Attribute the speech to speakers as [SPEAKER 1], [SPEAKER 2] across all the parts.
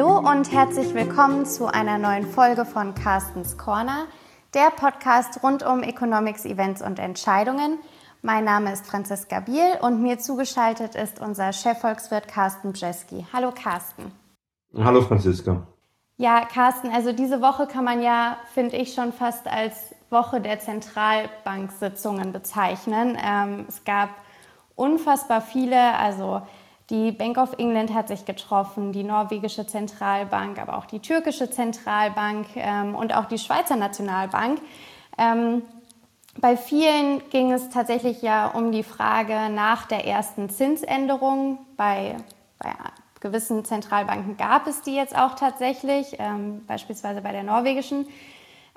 [SPEAKER 1] Hallo und herzlich willkommen zu einer neuen Folge von Carstens Corner, der Podcast rund um Economics, Events und Entscheidungen. Mein Name ist Franziska Biel und mir zugeschaltet ist unser Chefvolkswirt Carsten Bjeski. Hallo Carsten.
[SPEAKER 2] Hallo Franziska.
[SPEAKER 1] Ja, Carsten, also diese Woche kann man ja, finde ich, schon fast als Woche der Zentralbanksitzungen bezeichnen. Ähm, es gab unfassbar viele, also die Bank of England hat sich getroffen, die norwegische Zentralbank, aber auch die türkische Zentralbank ähm, und auch die Schweizer Nationalbank. Ähm, bei vielen ging es tatsächlich ja um die Frage nach der ersten Zinsänderung. Bei, bei gewissen Zentralbanken gab es die jetzt auch tatsächlich, ähm, beispielsweise bei der norwegischen.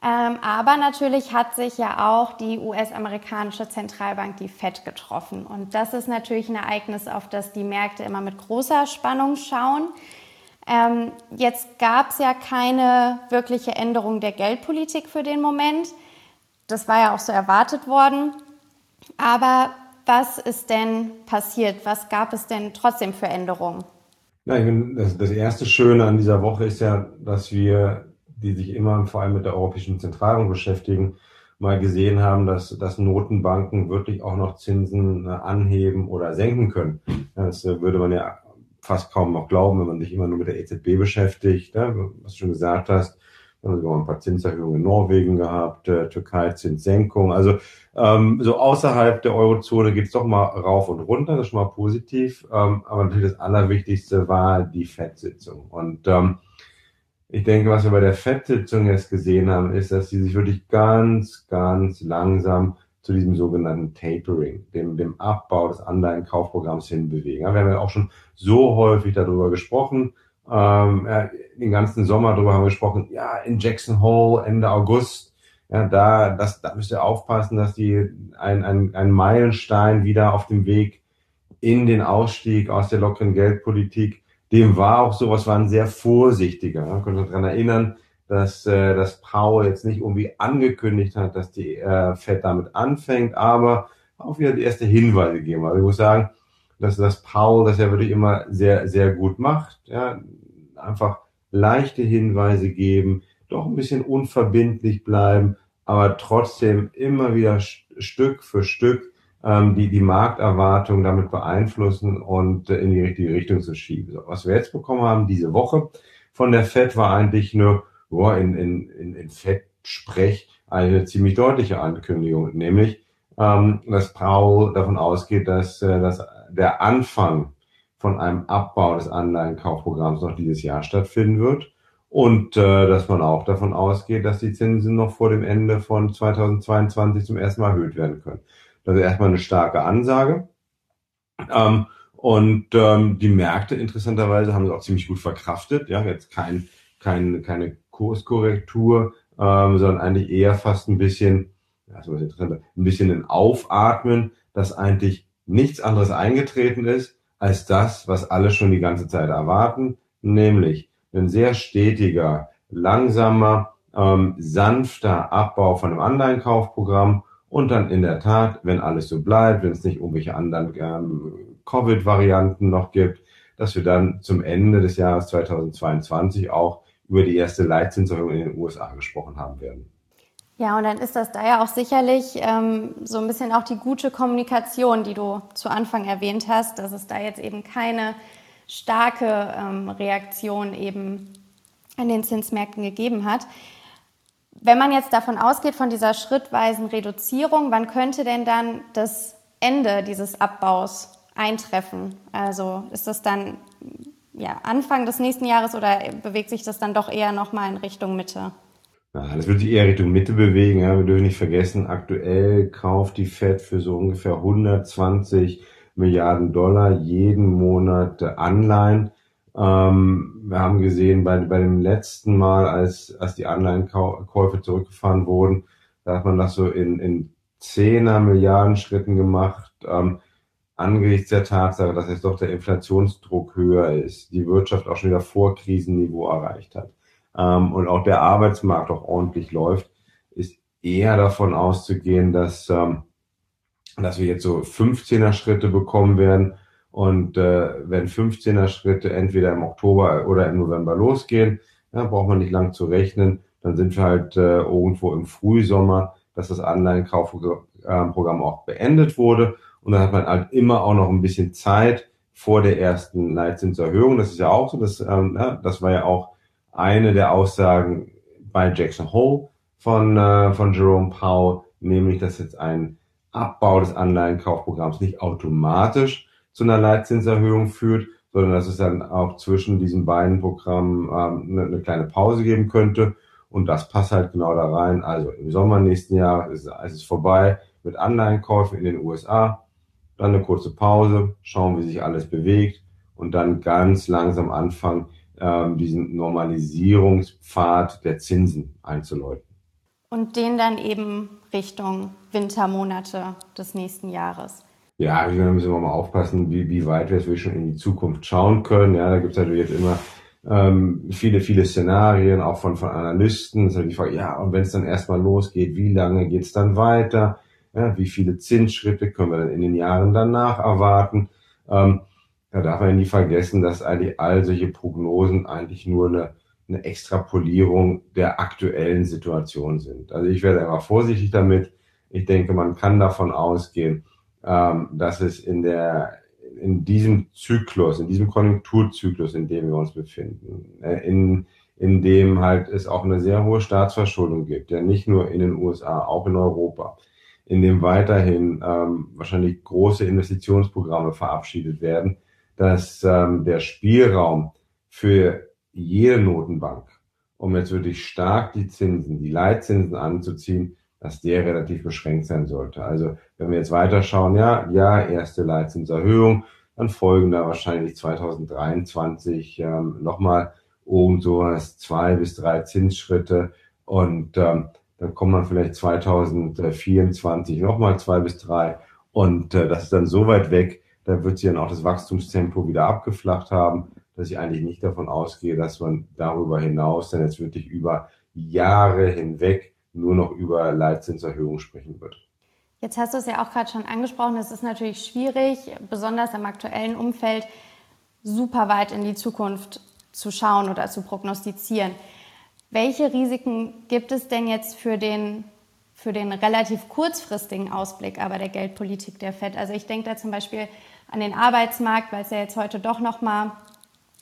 [SPEAKER 1] Ähm, aber natürlich hat sich ja auch die US-amerikanische Zentralbank, die Fed, getroffen. Und das ist natürlich ein Ereignis, auf das die Märkte immer mit großer Spannung schauen. Ähm, jetzt gab es ja keine wirkliche Änderung der Geldpolitik für den Moment. Das war ja auch so erwartet worden. Aber was ist denn passiert? Was gab es denn trotzdem für Änderungen?
[SPEAKER 2] Ja, ich meine, das, das erste Schöne an dieser Woche ist ja, dass wir die sich immer vor allem mit der Europäischen Zentralbank beschäftigen, mal gesehen haben, dass, dass Notenbanken wirklich auch noch Zinsen äh, anheben oder senken können. Das äh, würde man ja fast kaum noch glauben, wenn man sich immer nur mit der EZB beschäftigt. Was du schon gesagt hast, wir haben sogar ein paar Zinserhöhungen in Norwegen gehabt, äh, Türkei Zinssenkung. Also ähm, so außerhalb der Eurozone geht's doch mal rauf und runter, das ist schon mal positiv. Ähm, aber natürlich das Allerwichtigste war die FED-Sitzung. Und ähm, ich denke, was wir bei der FED-Sitzung jetzt gesehen haben, ist, dass sie sich wirklich ganz, ganz langsam zu diesem sogenannten Tapering, dem, dem Abbau des Anleihenkaufprogramms hinbewegen. wir haben ja auch schon so häufig darüber gesprochen, ähm, ja, den ganzen Sommer darüber haben wir gesprochen, ja, in Jackson Hole Ende August, ja, da, das, da müsst ihr aufpassen, dass die ein, ein, ein Meilenstein wieder auf dem Weg in den Ausstieg aus der lockeren Geldpolitik dem war auch sowas, war ein sehr vorsichtiger. Man konnte daran erinnern, dass, äh, dass Powell jetzt nicht irgendwie angekündigt hat, dass die äh, Fed damit anfängt, aber auch wieder die erste Hinweise gegeben. Also ich muss sagen, dass das Powell das ja wirklich immer sehr, sehr gut macht. Ja, einfach leichte Hinweise geben, doch ein bisschen unverbindlich bleiben, aber trotzdem immer wieder Stück für Stück ähm, die, die Markterwartung damit beeinflussen und äh, in die richtige Richtung zu schieben. So, was wir jetzt bekommen haben diese Woche von der FED war eigentlich nur boah, in, in, in, in FED-Sprech eine ziemlich deutliche Ankündigung, nämlich, ähm, dass Paul davon ausgeht, dass, äh, dass der Anfang von einem Abbau des Anleihenkaufprogramms noch dieses Jahr stattfinden wird und äh, dass man auch davon ausgeht, dass die Zinsen noch vor dem Ende von 2022 zum ersten Mal erhöht werden können. Das ist erstmal eine starke Ansage. Ähm, und ähm, die Märkte interessanterweise haben es auch ziemlich gut verkraftet. Ja, jetzt kein, kein, keine Kurskorrektur, ähm, sondern eigentlich eher fast ein bisschen, ja, was interessanter, ein bisschen ein Aufatmen, dass eigentlich nichts anderes eingetreten ist als das, was alle schon die ganze Zeit erwarten, nämlich ein sehr stetiger, langsamer, ähm, sanfter Abbau von einem Anleihenkaufprogramm und dann in der Tat, wenn alles so bleibt, wenn es nicht irgendwelche anderen ähm, Covid-Varianten noch gibt, dass wir dann zum Ende des Jahres 2022 auch über die erste Leitzinserhöhung in den USA gesprochen haben werden.
[SPEAKER 1] Ja, und dann ist das da ja auch sicherlich ähm, so ein bisschen auch die gute Kommunikation, die du zu Anfang erwähnt hast, dass es da jetzt eben keine starke ähm, Reaktion eben an den Zinsmärkten gegeben hat. Wenn man jetzt davon ausgeht, von dieser schrittweisen Reduzierung, wann könnte denn dann das Ende dieses Abbaus eintreffen? Also ist das dann ja, Anfang des nächsten Jahres oder bewegt sich das dann doch eher nochmal in Richtung Mitte?
[SPEAKER 2] Das wird sich eher Richtung Mitte bewegen. Ja. Wir dürfen nicht vergessen, aktuell kauft die Fed für so ungefähr 120 Milliarden Dollar jeden Monat Anleihen. Ähm, wir haben gesehen, bei, bei dem letzten Mal, als, als die Anleihenkäufe zurückgefahren wurden, da hat man das so in, in Zehner Milliarden Schritten gemacht. Ähm, angesichts der Tatsache, dass jetzt doch der Inflationsdruck höher ist, die Wirtschaft auch schon wieder vor Krisenniveau erreicht hat ähm, und auch der Arbeitsmarkt auch ordentlich läuft, ist eher davon auszugehen, dass, ähm, dass wir jetzt so 15er Schritte bekommen werden Und äh, wenn 15er Schritte entweder im Oktober oder im November losgehen, ja, braucht man nicht lang zu rechnen, dann sind wir halt äh, irgendwo im Frühsommer, dass das Anleihenkaufprogramm auch beendet wurde. Und dann hat man halt immer auch noch ein bisschen Zeit vor der ersten Leitzinserhöhung. Das ist ja auch so, dass, ähm, ja, das war ja auch eine der Aussagen bei Jackson Hole von, äh, von Jerome Powell, nämlich dass jetzt ein Abbau des Anleihenkaufprogramms nicht automatisch zu einer Leitzinserhöhung führt, sondern dass es dann auch zwischen diesen beiden Programmen ähm, eine, eine kleine Pause geben könnte. Und das passt halt genau da rein. Also im Sommer nächsten Jahr ist, ist es vorbei mit Anleihenkäufen in den USA. Dann eine kurze Pause, schauen, wie sich alles bewegt und dann ganz langsam anfangen, ähm, diesen Normalisierungspfad der Zinsen einzuläuten.
[SPEAKER 1] Und den dann eben Richtung Wintermonate des nächsten Jahres.
[SPEAKER 2] Ja, da müssen wir mal aufpassen, wie, wie weit wir jetzt schon in die Zukunft schauen können. Ja, da gibt es natürlich jetzt immer ähm, viele, viele Szenarien, auch von, von Analysten. Das ist halt die Frage, ja, und wenn es dann erstmal losgeht, wie lange geht es dann weiter? Ja, wie viele Zinsschritte können wir dann in den Jahren danach erwarten? Ähm, da darf man nie vergessen, dass eigentlich all solche Prognosen eigentlich nur eine, eine Extrapolierung der aktuellen Situation sind. Also ich werde immer vorsichtig damit. Ich denke, man kann davon ausgehen, ähm, dass es in der in diesem Zyklus, in diesem Konjunkturzyklus, in dem wir uns befinden, äh, in, in dem halt es auch eine sehr hohe Staatsverschuldung gibt, ja nicht nur in den USA, auch in Europa, in dem weiterhin ähm, wahrscheinlich große Investitionsprogramme verabschiedet werden, dass ähm, der Spielraum für jede Notenbank, um jetzt wirklich stark die Zinsen, die Leitzinsen anzuziehen, dass der relativ beschränkt sein sollte. Also wenn wir jetzt weiterschauen, ja, ja, erste Leitzinserhöhung, dann folgen da wahrscheinlich 2023 ähm, nochmal um sowas zwei bis drei Zinsschritte und ähm, dann kommt man vielleicht 2024 nochmal zwei bis drei und äh, das ist dann so weit weg, da wird sich dann auch das Wachstumstempo wieder abgeflacht haben, dass ich eigentlich nicht davon ausgehe, dass man darüber hinaus dann jetzt wirklich über Jahre hinweg nur noch über Leitzinserhöhungen sprechen wird.
[SPEAKER 1] Jetzt hast du es ja auch gerade schon angesprochen, es ist natürlich schwierig, besonders im aktuellen Umfeld, super weit in die Zukunft zu schauen oder zu prognostizieren. Welche Risiken gibt es denn jetzt für den für den relativ kurzfristigen Ausblick aber der Geldpolitik der FED. Also ich denke da zum Beispiel an den Arbeitsmarkt, weil es ja jetzt heute doch nochmal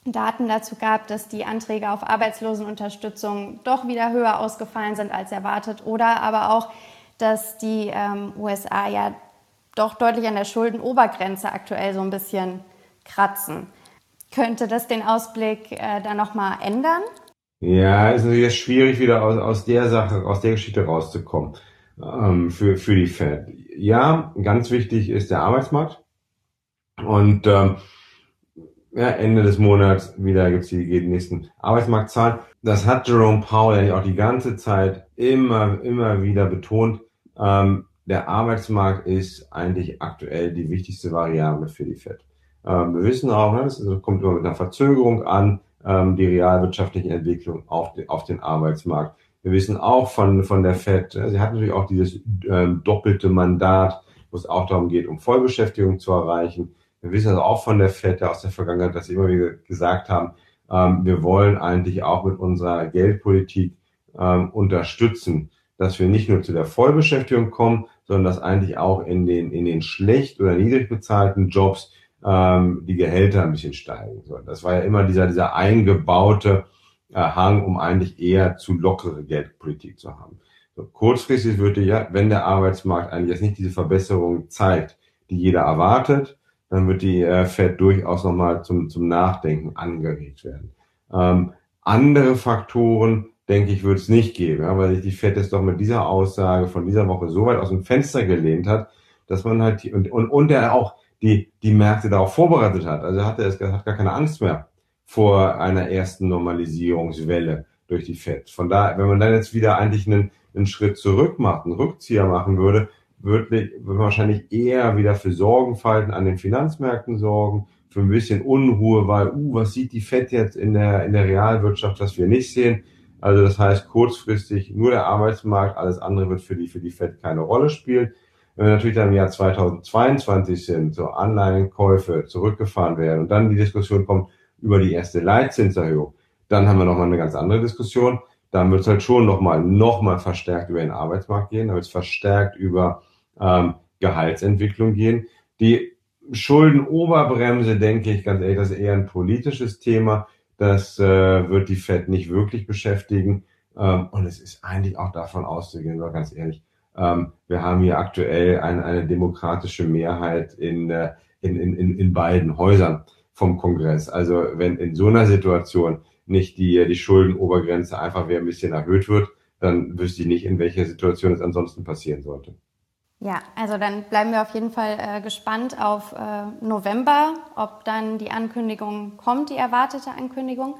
[SPEAKER 1] Daten dazu gab, dass die Anträge auf Arbeitslosenunterstützung doch wieder höher ausgefallen sind als erwartet oder aber auch, dass die ähm, USA ja doch deutlich an der Schuldenobergrenze aktuell so ein bisschen kratzen. Könnte das den Ausblick äh, dann nochmal ändern?
[SPEAKER 2] Ja, ist natürlich schwierig, wieder aus, aus der Sache, aus der Geschichte rauszukommen ähm, für, für die Fed. Ja, ganz wichtig ist der Arbeitsmarkt. Und ähm, ja, Ende des Monats wieder gibt's die, die nächsten Arbeitsmarktzahlen. Das hat Jerome Powell eigentlich auch die ganze Zeit immer, immer wieder betont. Ähm, der Arbeitsmarkt ist eigentlich aktuell die wichtigste Variable für die Fed. Ähm, wir wissen auch, ne, das kommt immer mit einer Verzögerung an, ähm, die realwirtschaftliche Entwicklung auf, den, auf den Arbeitsmarkt. Wir wissen auch von, von der FED, sie hat natürlich auch dieses ähm, doppelte Mandat, wo es auch darum geht, um Vollbeschäftigung zu erreichen. Wir wissen also auch von der FED aus der Vergangenheit, dass sie immer wieder gesagt haben, ähm, wir wollen eigentlich auch mit unserer Geldpolitik ähm, unterstützen, dass wir nicht nur zu der Vollbeschäftigung kommen, sondern dass eigentlich auch in den, in den schlecht oder niedrig bezahlten Jobs ähm, die Gehälter ein bisschen steigen sollen. Das war ja immer dieser, dieser eingebaute äh, Hang, um eigentlich eher zu lockere Geldpolitik zu haben. So, kurzfristig würde ja, wenn der Arbeitsmarkt eigentlich jetzt nicht diese Verbesserung zeigt, die jeder erwartet, dann wird die äh, Fed durchaus nochmal zum, zum Nachdenken angeregt werden. Ähm, andere Faktoren, denke ich, wird es nicht geben, ja, weil sich die Fed jetzt doch mit dieser Aussage von dieser Woche so weit aus dem Fenster gelehnt hat, dass man halt, und, und, und er auch die, die Märkte darauf vorbereitet hat. Also hat er es hat gar keine Angst mehr vor einer ersten Normalisierungswelle durch die FED. Von daher, wenn man dann jetzt wieder eigentlich einen, einen Schritt zurück macht, einen Rückzieher machen würde, würde man wahrscheinlich eher wieder für Sorgenfalten an den Finanzmärkten sorgen, für ein bisschen Unruhe, weil, uh, was sieht die FED jetzt in der, in der Realwirtschaft, was wir nicht sehen. Also das heißt kurzfristig nur der Arbeitsmarkt, alles andere wird für die, für die FED keine Rolle spielen. Wenn wir natürlich dann im Jahr 2022 sind, so Anleihenkäufe zurückgefahren werden und dann die Diskussion kommt über die erste Leitzinserhöhung, dann haben wir nochmal eine ganz andere Diskussion. Dann wird es halt schon nochmal noch mal verstärkt über den Arbeitsmarkt gehen, dann wird es verstärkt über ähm, Gehaltsentwicklung gehen. Die Schuldenoberbremse, denke ich ganz ehrlich, das ist eher ein politisches Thema. Das äh, wird die Fed nicht wirklich beschäftigen. Ähm, und es ist eigentlich auch davon auszugehen, war ganz ehrlich. Ähm, wir haben hier aktuell eine, eine demokratische Mehrheit in, äh, in, in, in beiden Häusern vom Kongress. Also wenn in so einer Situation nicht die, die Schuldenobergrenze einfach wieder ein bisschen erhöht wird, dann wüsste ich nicht, in welcher Situation es ansonsten passieren sollte.
[SPEAKER 1] Ja, also dann bleiben wir auf jeden Fall äh, gespannt auf äh, November, ob dann die Ankündigung kommt, die erwartete Ankündigung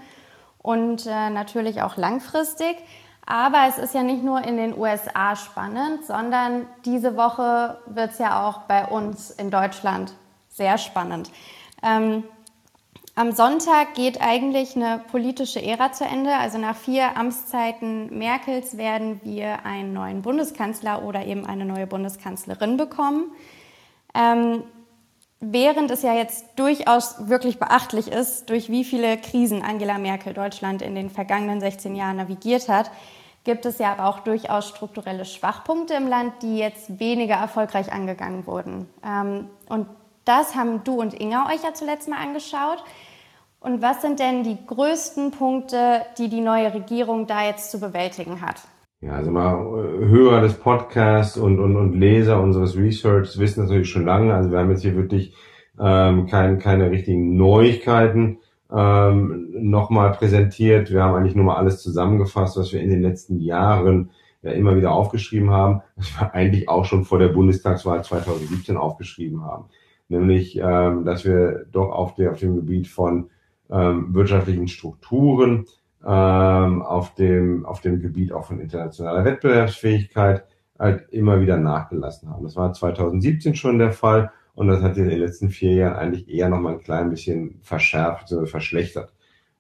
[SPEAKER 1] und äh, natürlich auch langfristig. Aber es ist ja nicht nur in den USA spannend, sondern diese Woche wird es ja auch bei uns in Deutschland sehr spannend. Ähm, am Sonntag geht eigentlich eine politische Ära zu Ende. Also nach vier Amtszeiten Merkels werden wir einen neuen Bundeskanzler oder eben eine neue Bundeskanzlerin bekommen. Ähm, während es ja jetzt durchaus wirklich beachtlich ist, durch wie viele Krisen Angela Merkel Deutschland in den vergangenen 16 Jahren navigiert hat, gibt es ja aber auch durchaus strukturelle Schwachpunkte im Land, die jetzt weniger erfolgreich angegangen wurden. Ähm, und das haben du und Inga euch ja zuletzt mal angeschaut. Und was sind denn die größten Punkte, die die neue Regierung da jetzt zu bewältigen hat?
[SPEAKER 2] Ja, also mal äh, Hörer des Podcasts und, und, und Leser unseres Research wissen das natürlich schon lange. Also wir haben jetzt hier wirklich ähm, kein, keine richtigen Neuigkeiten ähm, nochmal präsentiert. Wir haben eigentlich nur mal alles zusammengefasst, was wir in den letzten Jahren ja immer wieder aufgeschrieben haben, was wir eigentlich auch schon vor der Bundestagswahl 2017 aufgeschrieben haben nämlich ähm, dass wir doch auf, der, auf dem Gebiet von ähm, wirtschaftlichen Strukturen, ähm, auf, dem, auf dem Gebiet auch von internationaler Wettbewerbsfähigkeit halt immer wieder nachgelassen haben. Das war 2017 schon der Fall und das hat sich in den letzten vier Jahren eigentlich eher noch mal ein klein bisschen verschärft, verschlechtert.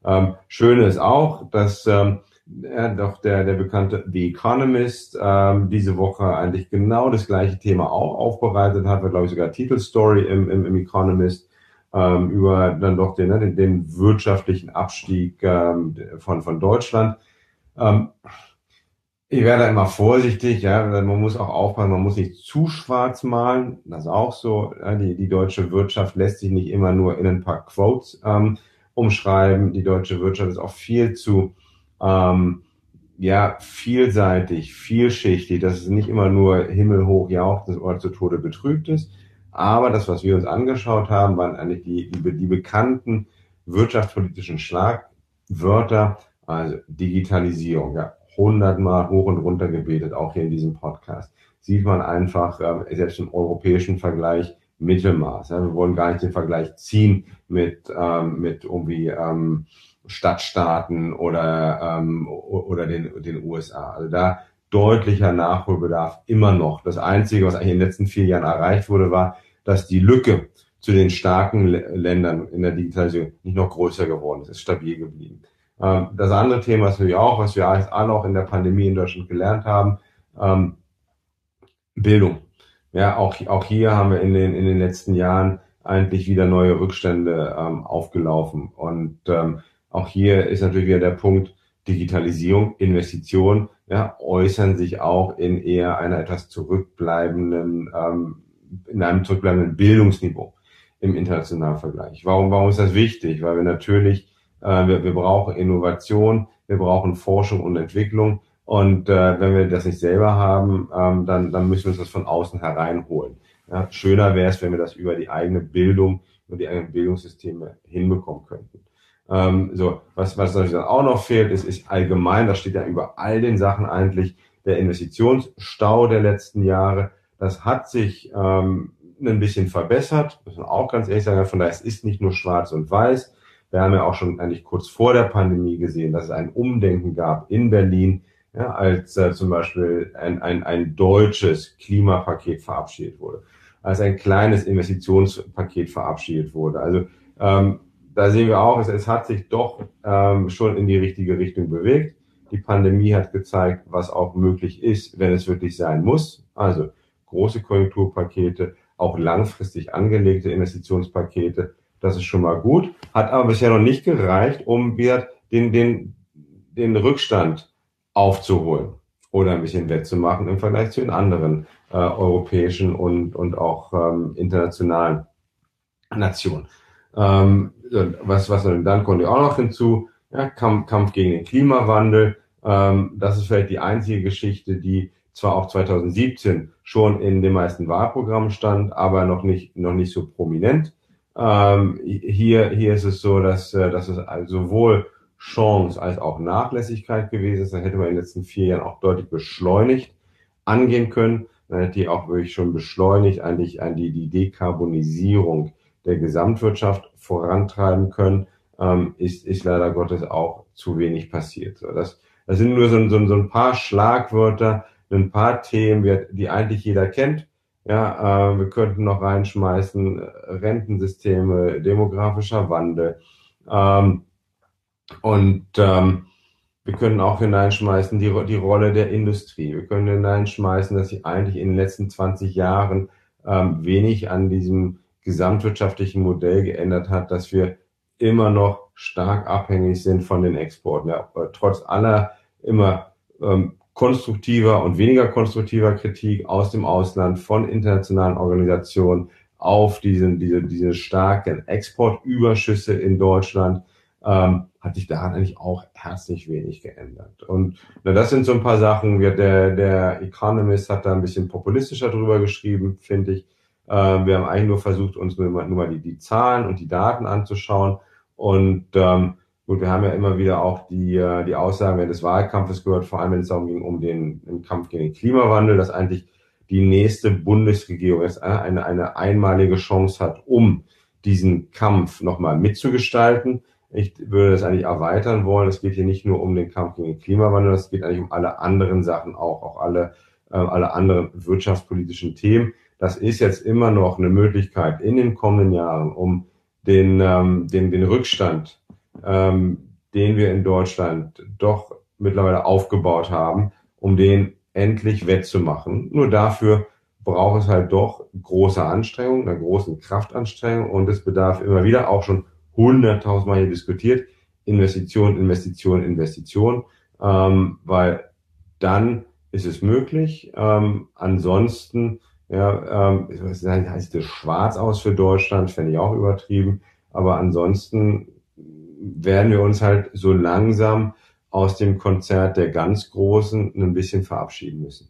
[SPEAKER 2] Ähm, schön ist auch, dass ähm, ja, doch der, der bekannte The Economist ähm, diese Woche eigentlich genau das gleiche Thema auch aufbereitet hat, war glaube ich sogar Titelstory im, im, im Economist ähm, über dann doch den, ne, den, den wirtschaftlichen Abstieg ähm, von, von Deutschland. Ähm, ich werde immer vorsichtig, ja, man muss auch aufpassen, man muss nicht zu schwarz malen, das ist auch so. Ja, die, die deutsche Wirtschaft lässt sich nicht immer nur in ein paar Quotes ähm, umschreiben. Die deutsche Wirtschaft ist auch viel zu ähm, ja, vielseitig, vielschichtig, dass es nicht immer nur himmelhoch jauchzendes oder zu Tode betrübt ist. Aber das, was wir uns angeschaut haben, waren eigentlich die, die, die bekannten wirtschaftspolitischen Schlagwörter, also Digitalisierung, ja, hundertmal hoch und runter gebetet, auch hier in diesem Podcast. Sieht man einfach, äh, selbst im europäischen Vergleich, Mittelmaß. Ja, wir wollen gar nicht den Vergleich ziehen mit, ähm, mit irgendwie ähm, Stadtstaaten oder, ähm, oder den, den USA. Also da deutlicher Nachholbedarf immer noch. Das Einzige, was eigentlich in den letzten vier Jahren erreicht wurde, war, dass die Lücke zu den starken Ländern in der Digitalisierung nicht noch größer geworden ist, ist stabil geblieben. Ähm, das andere Thema ist natürlich auch, was wir alle auch in der Pandemie in Deutschland gelernt haben, ähm, Bildung. Ja, auch, auch hier haben wir in den, in den letzten Jahren eigentlich wieder neue Rückstände ähm, aufgelaufen. Und ähm, auch hier ist natürlich wieder der Punkt Digitalisierung, Investition, ja, äußern sich auch in eher einer etwas zurückbleibenden, ähm, in einem zurückbleibenden Bildungsniveau im internationalen Vergleich. Warum, warum ist das wichtig? Weil wir natürlich, äh, wir, wir brauchen Innovation, wir brauchen Forschung und Entwicklung. Und äh, wenn wir das nicht selber haben, ähm, dann, dann müssen wir uns das von außen hereinholen. Ja, schöner wäre es, wenn wir das über die eigene Bildung und die eigenen Bildungssysteme hinbekommen könnten. Ähm, so, was, was natürlich dann auch noch fehlt, ist, ist allgemein, das steht ja über all den Sachen eigentlich, der Investitionsstau der letzten Jahre. Das hat sich ähm, ein bisschen verbessert, muss man auch ganz ehrlich sagen. Von daher, es ist nicht nur schwarz und weiß. Wir haben ja auch schon eigentlich kurz vor der Pandemie gesehen, dass es ein Umdenken gab in Berlin, ja, als äh, zum Beispiel ein, ein, ein deutsches Klimapaket verabschiedet wurde, als ein kleines Investitionspaket verabschiedet wurde. Also ähm, da sehen wir auch, es, es hat sich doch ähm, schon in die richtige Richtung bewegt. Die Pandemie hat gezeigt, was auch möglich ist, wenn es wirklich sein muss. Also große Konjunkturpakete, auch langfristig angelegte Investitionspakete. Das ist schon mal gut, hat aber bisher noch nicht gereicht, um wieder den, den, den Rückstand aufzuholen oder ein bisschen wettzumachen im Vergleich zu den anderen äh, europäischen und, und auch ähm, internationalen Nationen. Ähm, was, was dann kommt ja auch noch hinzu, ja, Kampf, Kampf gegen den Klimawandel. Ähm, das ist vielleicht die einzige Geschichte, die zwar auch 2017 schon in den meisten Wahlprogrammen stand, aber noch nicht, noch nicht so prominent. Ähm, hier, hier ist es so, dass, äh, dass es sowohl Chance als auch Nachlässigkeit gewesen ist. Da hätte man in den letzten vier Jahren auch deutlich beschleunigt angehen können. Dann hätte die auch wirklich schon beschleunigt eigentlich an die, die Dekarbonisierung der Gesamtwirtschaft vorantreiben können, ähm, ist, ist leider Gottes auch zu wenig passiert. So, das, das sind nur so, so, so ein paar Schlagwörter, ein paar Themen, die eigentlich jeder kennt. Ja, äh, wir könnten noch reinschmeißen äh, Rentensysteme, demografischer Wandel. Ähm, und ähm, wir können auch hineinschmeißen die, die Rolle der Industrie. Wir können hineinschmeißen, dass sich eigentlich in den letzten 20 Jahren ähm, wenig an diesem gesamtwirtschaftlichen Modell geändert hat, dass wir immer noch stark abhängig sind von den Exporten. Ja, trotz aller immer ähm, konstruktiver und weniger konstruktiver Kritik aus dem Ausland von internationalen Organisationen auf diesen, diese, diese starken Exportüberschüsse in Deutschland, ähm, hat sich daran eigentlich auch herzlich wenig geändert. Und na, das sind so ein paar Sachen. Wir, der, der Economist hat da ein bisschen populistischer drüber geschrieben, finde ich. Ähm, wir haben eigentlich nur versucht, uns nur, nur mal die, die Zahlen und die Daten anzuschauen. Und ähm, gut, wir haben ja immer wieder auch die, äh, die Aussagen während des Wahlkampfes gehört, vor allem wenn es darum ging, um den, den Kampf gegen den Klimawandel, dass eigentlich die nächste Bundesregierung jetzt eine, eine einmalige Chance hat, um diesen Kampf nochmal mitzugestalten. Ich würde das eigentlich erweitern wollen. Es geht hier nicht nur um den Kampf gegen den Klimawandel, es geht eigentlich um alle anderen Sachen auch, auch alle, äh, alle anderen wirtschaftspolitischen Themen. Das ist jetzt immer noch eine Möglichkeit in den kommenden Jahren, um den, ähm, den, den Rückstand, ähm, den wir in Deutschland doch mittlerweile aufgebaut haben, um den endlich wettzumachen. Nur dafür braucht es halt doch große Anstrengung, einer großen Kraftanstrengung und es bedarf immer wieder auch schon hunderttausendmal hier diskutiert, Investition, Investition, Investition, ähm, weil dann ist es möglich. Ähm, ansonsten, ja, ähm, heißt das schwarz aus für Deutschland, fände ich auch übertrieben, aber ansonsten werden wir uns halt so langsam aus dem Konzert der ganz Großen ein bisschen verabschieden müssen.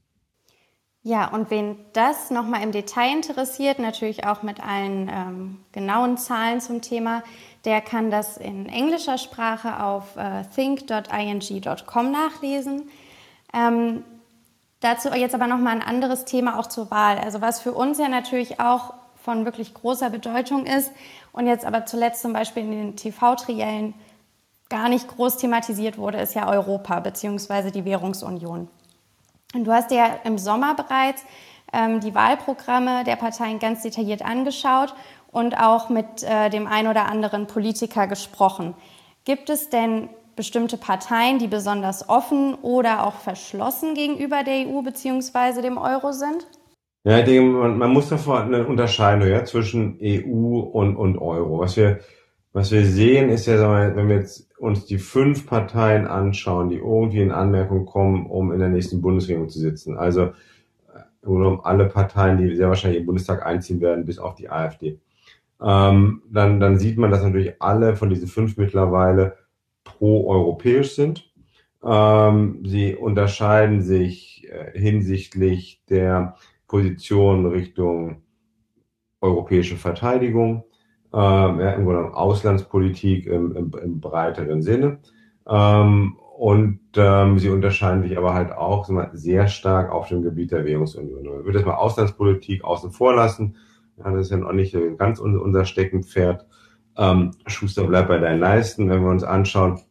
[SPEAKER 1] Ja, und wen das nochmal im Detail interessiert, natürlich auch mit allen ähm, genauen Zahlen zum Thema, der kann das in englischer Sprache auf äh, think.ing.com nachlesen. Ähm, dazu jetzt aber nochmal ein anderes Thema auch zur Wahl. Also was für uns ja natürlich auch von wirklich großer Bedeutung ist und jetzt aber zuletzt zum Beispiel in den TV-Triellen gar nicht groß thematisiert wurde, ist ja Europa bzw. die Währungsunion. Und du hast dir ja im Sommer bereits ähm, die Wahlprogramme der Parteien ganz detailliert angeschaut und auch mit äh, dem ein oder anderen Politiker gesprochen. Gibt es denn bestimmte Parteien, die besonders offen oder auch verschlossen gegenüber der EU bzw. dem Euro sind?
[SPEAKER 2] Ja, man, muss davor eine Unterscheidung ja, zwischen EU und, und Euro. Was wir, was wir sehen, ist ja, wenn wir jetzt uns die fünf Parteien anschauen, die irgendwie in Anmerkung kommen, um in der nächsten Bundesregierung zu sitzen. Also um alle Parteien, die sehr wahrscheinlich im Bundestag einziehen werden, bis auf die AfD. Ähm, dann, dann sieht man, dass natürlich alle von diesen fünf mittlerweile pro-europäisch sind. Ähm, sie unterscheiden sich äh, hinsichtlich der Position Richtung europäische Verteidigung, ähm, ja, im Grunde Auslandspolitik im, im, im breiteren Sinne. Ähm, und ähm, sie unterscheiden sich aber halt auch mal, sehr stark auf dem Gebiet der Währungsunion. Ich würde jetzt mal Auslandspolitik außen vor lassen. Ja, das ist ja noch nicht ganz unser Steckenpferd. Ähm, Schuster bleibt bei deinen Leisten. Wenn wir uns anschauen,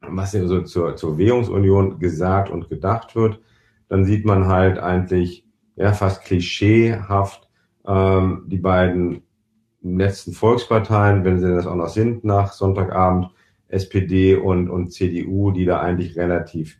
[SPEAKER 2] was hier so zur, zur Währungsunion gesagt und gedacht wird, dann sieht man halt eigentlich ja, fast klischeehaft ähm, die beiden letzten Volksparteien, wenn sie das auch noch sind nach Sonntagabend, SPD und, und CDU, die da eigentlich relativ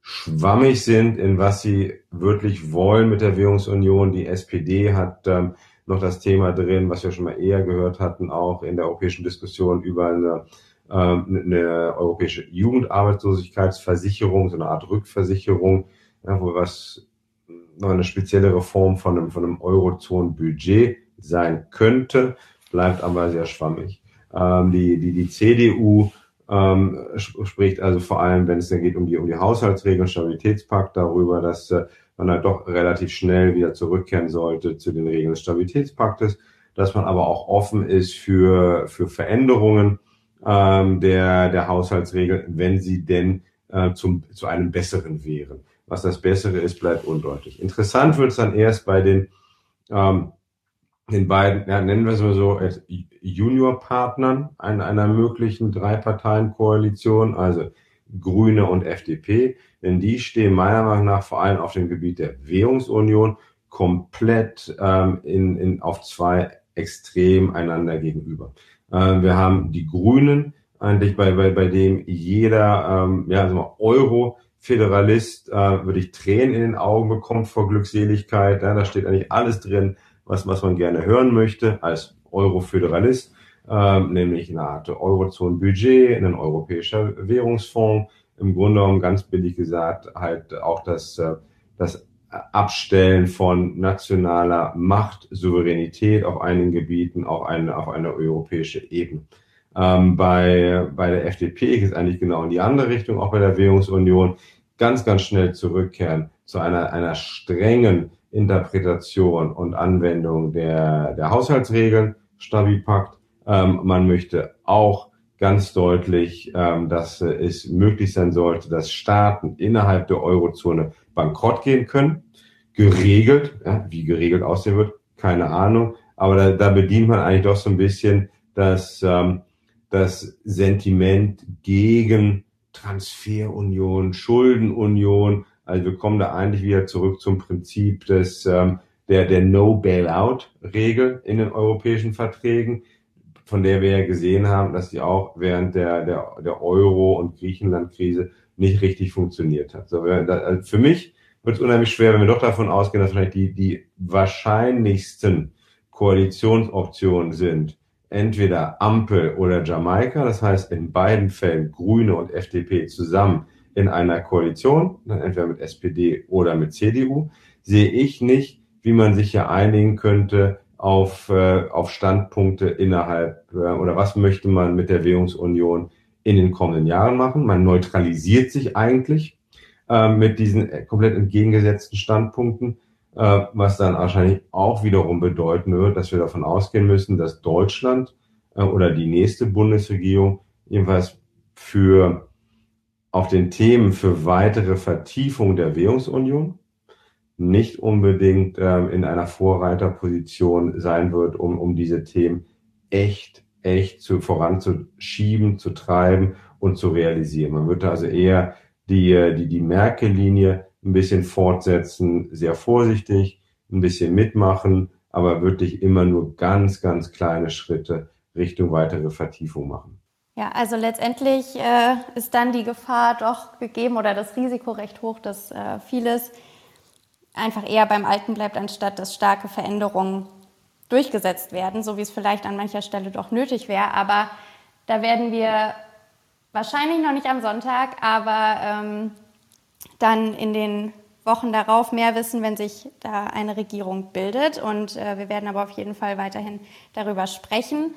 [SPEAKER 2] schwammig sind, in was sie wirklich wollen mit der Währungsunion. Die SPD hat ähm, noch das Thema drin, was wir schon mal eher gehört hatten, auch in der europäischen Diskussion über eine, ähm, eine europäische Jugendarbeitslosigkeitsversicherung, so eine Art Rückversicherung, ja, wo was noch eine spezielle Reform von einem, von einem Eurozonenbudget sein könnte, bleibt aber sehr schwammig. Ähm, die, die, die CDU ähm, spricht also vor allem, wenn es dann geht um die, um die Haushaltsregeln, Stabilitätspakt, darüber, dass äh, man halt doch relativ schnell wieder zurückkehren sollte zu den Regeln des Stabilitätspaktes, dass man aber auch offen ist für, für Veränderungen ähm, der, der Haushaltsregeln, wenn sie denn äh, zum, zu einem besseren wären. Was das Bessere ist, bleibt undeutlich. Interessant wird es dann erst bei den, ähm, den beiden, ja, nennen wir es mal so, Juniorpartnern einer, einer möglichen Drei-Parteien-Koalition, also Grüne und FDP, denn die stehen meiner Meinung nach vor allem auf dem Gebiet der Währungsunion komplett ähm, in, in, auf zwei extrem einander gegenüber. Äh, wir haben die Grünen, eigentlich bei, bei, bei dem jeder ähm, ja, also Euro-Föderalist äh, wirklich Tränen in den Augen bekommt vor Glückseligkeit. Ja, da steht eigentlich alles drin, was, was man gerne hören möchte als Euro-Föderalist, äh, nämlich eine Art Eurozone-Budget, ein europäischer Währungsfonds, im Grunde genommen ganz billig gesagt halt auch das, äh, das Abstellen von nationaler Macht, Souveränität auf einigen Gebieten auf eine, auf eine europäische Ebene. Ähm, bei, bei der FDP geht es eigentlich genau in die andere Richtung, auch bei der Währungsunion, ganz, ganz schnell zurückkehren zu einer, einer strengen Interpretation und Anwendung der, der Haushaltsregeln, Stabipakt. Ähm, man möchte auch ganz deutlich, ähm, dass es möglich sein sollte, dass Staaten innerhalb der Eurozone bankrott gehen können. Geregelt, ja, wie geregelt aussehen wird, keine Ahnung. Aber da, da bedient man eigentlich doch so ein bisschen das, ähm, das Sentiment gegen Transferunion, Schuldenunion. Also wir kommen da eigentlich wieder zurück zum Prinzip des, ähm, der, der No-Bailout-Regel in den europäischen Verträgen, von der wir ja gesehen haben, dass sie auch während der, der, der Euro- und Griechenland-Krise nicht richtig funktioniert hat. So, also für mich wird es unheimlich schwer, wenn wir doch davon ausgehen, dass vielleicht die, die wahrscheinlichsten Koalitionsoptionen sind, entweder Ampel oder Jamaika, das heißt in beiden Fällen Grüne und FDP zusammen in einer Koalition, entweder mit SPD oder mit CDU, sehe ich nicht, wie man sich ja einigen könnte auf, äh, auf Standpunkte innerhalb äh, oder was möchte man mit der Währungsunion in den kommenden Jahren machen. Man neutralisiert sich eigentlich äh, mit diesen komplett entgegengesetzten Standpunkten, äh, was dann wahrscheinlich auch wiederum bedeuten wird, dass wir davon ausgehen müssen, dass Deutschland äh, oder die nächste Bundesregierung jedenfalls für auf den Themen für weitere Vertiefung der Währungsunion nicht unbedingt ähm, in einer Vorreiterposition sein wird, um, um diese Themen echt, echt zu, voranzuschieben, zu treiben und zu realisieren. Man würde also eher die, die, die Merkel-Linie ein bisschen fortsetzen, sehr vorsichtig, ein bisschen mitmachen, aber wirklich immer nur ganz, ganz kleine Schritte Richtung weitere Vertiefung machen.
[SPEAKER 1] Ja, also letztendlich äh, ist dann die Gefahr doch gegeben oder das Risiko recht hoch, dass äh, vieles einfach eher beim Alten bleibt, anstatt dass starke Veränderungen durchgesetzt werden, so wie es vielleicht an mancher Stelle doch nötig wäre. Aber da werden wir wahrscheinlich noch nicht am Sonntag, aber ähm, dann in den Wochen darauf mehr wissen, wenn sich da eine Regierung bildet. Und äh, wir werden aber auf jeden Fall weiterhin darüber sprechen.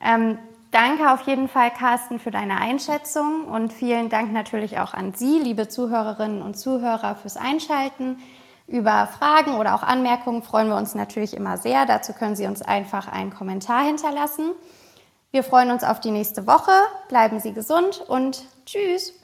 [SPEAKER 1] Ähm, danke auf jeden Fall, Carsten, für deine Einschätzung und vielen Dank natürlich auch an Sie, liebe Zuhörerinnen und Zuhörer, fürs Einschalten. Über Fragen oder auch Anmerkungen freuen wir uns natürlich immer sehr. Dazu können Sie uns einfach einen Kommentar hinterlassen. Wir freuen uns auf die nächste Woche. Bleiben Sie gesund und tschüss.